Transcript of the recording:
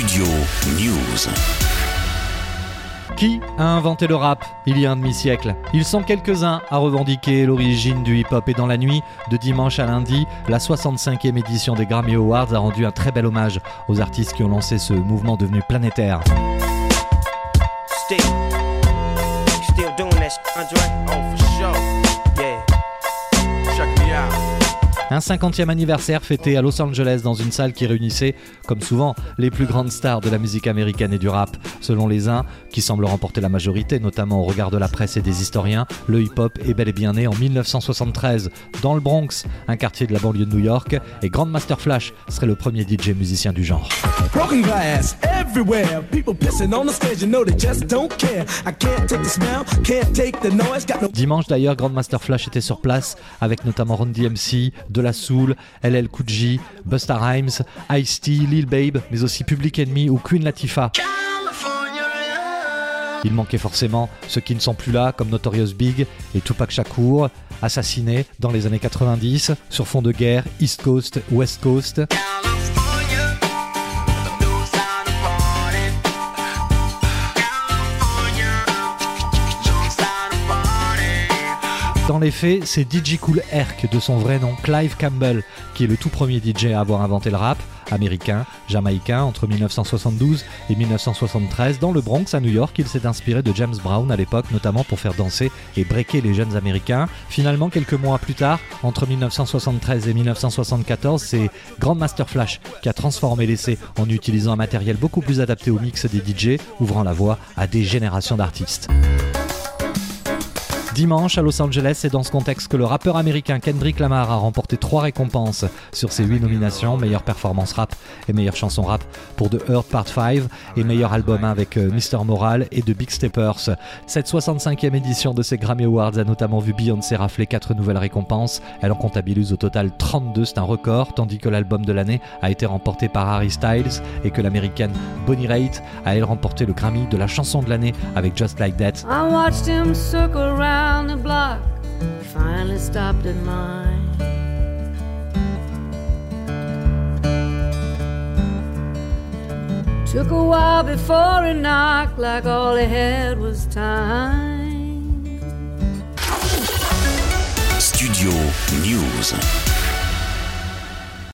Studio News. Qui a inventé le rap il y a un demi-siècle? Ils sont quelques-uns à revendiquer l'origine du hip-hop et dans la nuit de dimanche à lundi, la 65e édition des Grammy Awards a rendu un très bel hommage aux artistes qui ont lancé ce mouvement devenu planétaire. Still, still doing that, Un 50e anniversaire fêté à Los Angeles dans une salle qui réunissait, comme souvent, les plus grandes stars de la musique américaine et du rap. Selon les uns, qui semblent remporter la majorité, notamment au regard de la presse et des historiens, le hip-hop est bel et bien né en 1973 dans le Bronx, un quartier de la banlieue de New York, et Grandmaster Flash serait le premier DJ musicien du genre. Broken glass everywhere. People pissing on the stage, you know they just don't care. I can't take the smell, can't take the noise. Got no Dimanche d'ailleurs, Grandmaster Flash était sur place avec notamment Ron DMC, De La LL Cool Busta Rhymes, Ice-T, Lil Babe, mais aussi Public Enemy ou Queen Latifah. Il manquait forcément ceux qui ne sont plus là, comme Notorious Big et Tupac Shakur, assassinés dans les années 90 sur fond de guerre East Coast, West Coast. Dans les faits, c'est DJ Cool Herc, de son vrai nom Clive Campbell, qui est le tout premier DJ à avoir inventé le rap, américain, jamaïcain, entre 1972 et 1973. Dans le Bronx, à New York, il s'est inspiré de James Brown à l'époque, notamment pour faire danser et breaker les jeunes américains. Finalement, quelques mois plus tard, entre 1973 et 1974, c'est Grandmaster Flash qui a transformé l'essai en utilisant un matériel beaucoup plus adapté au mix des DJ, ouvrant la voie à des générations d'artistes. Dimanche à Los Angeles, c'est dans ce contexte que le rappeur américain Kendrick Lamar a remporté trois récompenses sur ses huit nominations meilleure performance rap et meilleure chanson rap pour The Earth Part 5 et meilleur album avec euh, Mr. Moral et The Big Steppers. Cette 65e édition de ces Grammy Awards a notamment vu Beyoncé rafler quatre nouvelles récompenses. Elle en comptabilise au total 32, c'est un record, tandis que l'album de l'année a été remporté par Harry Styles et que l'américaine Bonnie Raitt a elle remporté le Grammy de la chanson de l'année avec Just Like That. The block, finally stopped at mine. Took a while before he knocked, like all he had was time. Studio News.